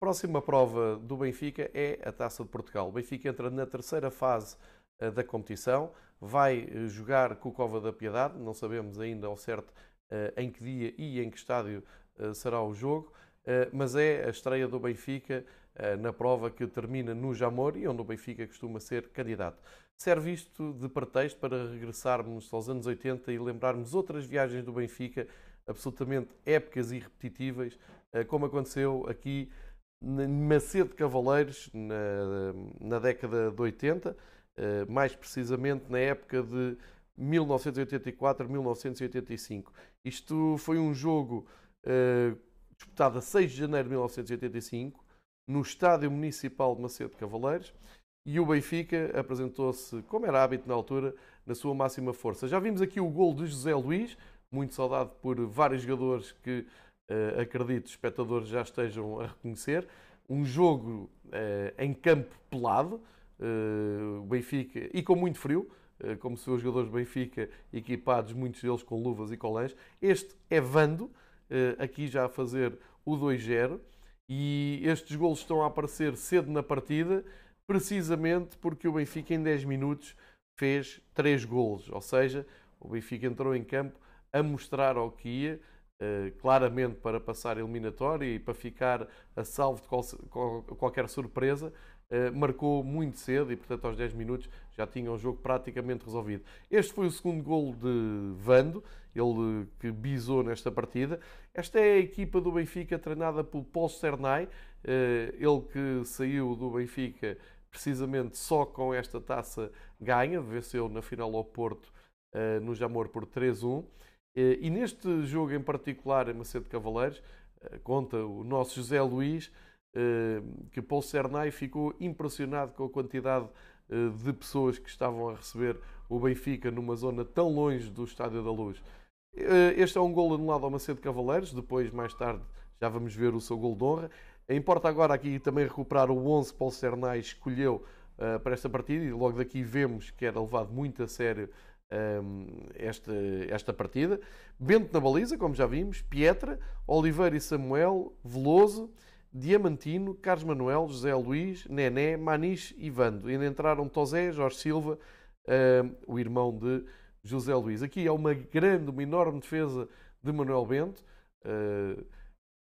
Próxima prova do Benfica é a Taça de Portugal. O Benfica entra na terceira fase uh, da competição, vai uh, jogar com o Cova da Piedade, não sabemos ainda ao certo uh, em que dia e em que estádio será o jogo, mas é a estreia do Benfica na prova que termina no Jamor e onde o Benfica costuma ser candidato. Serve isto de pretexto para regressarmos aos anos 80 e lembrarmos outras viagens do Benfica absolutamente épicas e repetitivas, como aconteceu aqui Macedo Cavaleiros, na, na década de 80, eh, mais precisamente na época de 1984-1985. Isto foi um jogo uh, disputado a 6 de janeiro de 1985, no Estádio Municipal de Macedo Cavaleiros, e o Benfica apresentou-se, como era hábito na altura, na sua máxima força. Já vimos aqui o gol de José Luís, muito saudado por vários jogadores que uh, acredito, espectadores já estejam a reconhecer. Um jogo uh, em campo pelado, uh, Benfica, e com muito frio, como se os jogadores do Benfica equipados, muitos deles com luvas e colãs. Este é Vando, aqui já a fazer o 2-0, e estes golos estão a aparecer cedo na partida, precisamente porque o Benfica em 10 minutos fez 3 golos, ou seja, o Benfica entrou em campo a mostrar ao que ia, claramente para passar a eliminatória e para ficar a salvo de qual, qual, qualquer surpresa, uh, marcou muito cedo e, portanto, aos 10 minutos já tinha o jogo praticamente resolvido. Este foi o segundo gol de Vando, ele que bisou nesta partida. Esta é a equipa do Benfica treinada por Paul Cernay, uh, ele que saiu do Benfica precisamente só com esta taça ganha, venceu na final ao Porto no Jamor por 3-1. Eh, e neste jogo em particular, em Macedo Cavaleiros, eh, conta o nosso José Luís eh, que Paulo Cernay ficou impressionado com a quantidade de pessoas que estavam a receber o Benfica numa zona tão longe do Estádio da Luz. Este é um gol anulado ao Macedo Cavaleiros, depois, mais tarde, já vamos ver o seu gol de honra. Importa agora aqui também recuperar o 11 que Paulo Cernay escolheu para esta partida e logo daqui vemos que era levado muito a sério esta, esta partida. Bento na baliza, como já vimos, Pietra, Oliveira e Samuel, Veloso, Diamantino, Carlos Manuel, José Luís, Nené, Maniche e Vando. Ainda entraram Tosé, Jorge Silva, o irmão de José Luís. Aqui é uma grande, uma enorme defesa de Manuel Bento. Uh,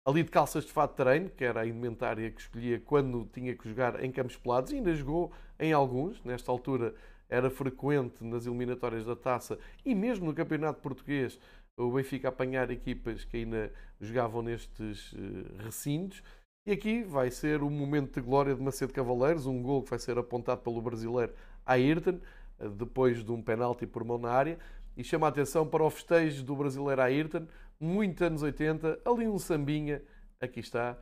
ali de calças de fato de treino, que era a indumentária que escolhia quando tinha que jogar em campos pelados, e ainda jogou em alguns, nesta altura era frequente nas eliminatórias da taça e mesmo no campeonato português o Benfica apanhar equipas que ainda jogavam nestes eh, recintos. E aqui vai ser o momento de glória de Macedo Cavaleiros, um gol que vai ser apontado pelo brasileiro Ayrton, eh, depois de um penalti por mão na área. E chama a atenção para o festejo do brasileiro Ayrton, muito anos 80, ali um sambinha, aqui está,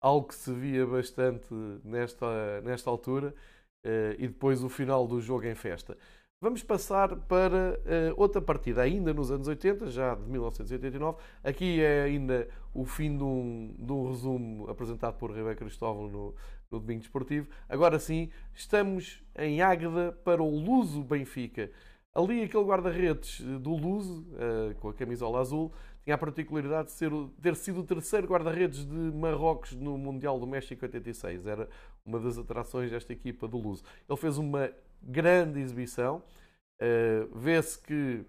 algo que se via bastante nesta, nesta altura. Eh, e depois o final do jogo em festa. Vamos passar para uh, outra partida, ainda nos anos 80, já de 1989. Aqui é ainda o fim de um, de um resumo apresentado por Rebeca Cristóvão no, no Domingo Desportivo. Agora sim, estamos em Águeda para o Luso Benfica. Ali, aquele guarda-redes eh, do Luso, uh, com a camisola azul, tinha a particularidade de ser, ter sido o terceiro guarda-redes de Marrocos no Mundial do México 86. Era uma das atrações desta equipa do Luso. Ele fez uma grande exibição. Uh, Vê-se que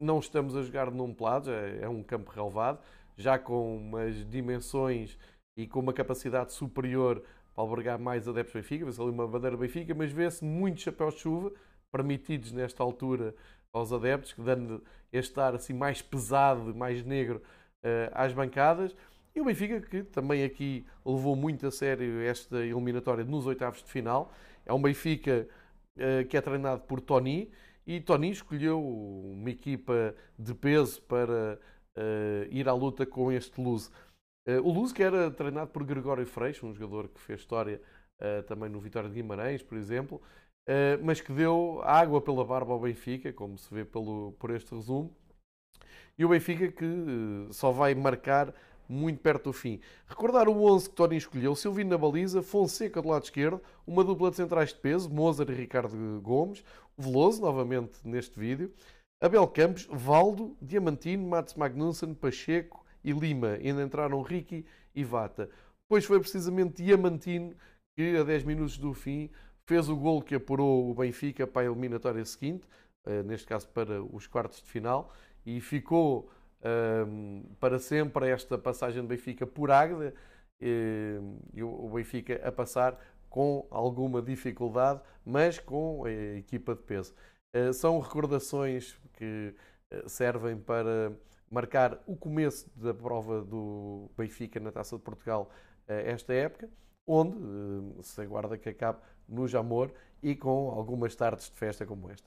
não estamos a jogar num pelado, é, é um campo relevado, já com umas dimensões e com uma capacidade superior para albergar mais adeptos Benfica. Vê-se ali uma bandeira Benfica, mas vê-se muitos chapéus de chuva permitidos nesta altura aos adeptos, dando este ar assim mais pesado, mais negro uh, às bancadas. E o Benfica, que também aqui levou muito a sério esta eliminatória nos oitavos de final. É um Benfica uh, que é treinado por Tony e Tony escolheu uma equipa de peso para uh, ir à luta com este Luz. o Luz que era treinado por Gregório Freixo, um jogador que fez história também no Vitória de Guimarães, por exemplo, mas que deu água pela barba ao Benfica, como se vê pelo, por este resumo. E o Benfica que eh, só vai marcar muito perto do fim. Recordar o 11 que Tony escolheu, Silvino na baliza, Fonseca do lado esquerdo, uma dupla de centrais de peso, Mozart e Ricardo Gomes, Veloso, novamente neste vídeo, Abel Campos, Valdo, Diamantino, Mats Magnussen, Pacheco e Lima. Ainda entraram Ricky e Vata. Depois foi precisamente Diamantino que, a 10 minutos do fim, fez o gol que apurou o Benfica para a eliminatória seguinte, eh, neste caso para os quartos de final, e ficou ehm, para sempre esta passagem do Benfica por Águeda e, e o Benfica a passar com alguma dificuldade, mas com a equipa de peso. Uh, são recordações que servem para marcar o começo da prova do Benfica na Taça de Portugal esta época, onde se aguarda que acabe no Jamor e com algumas tardes de festa como estas.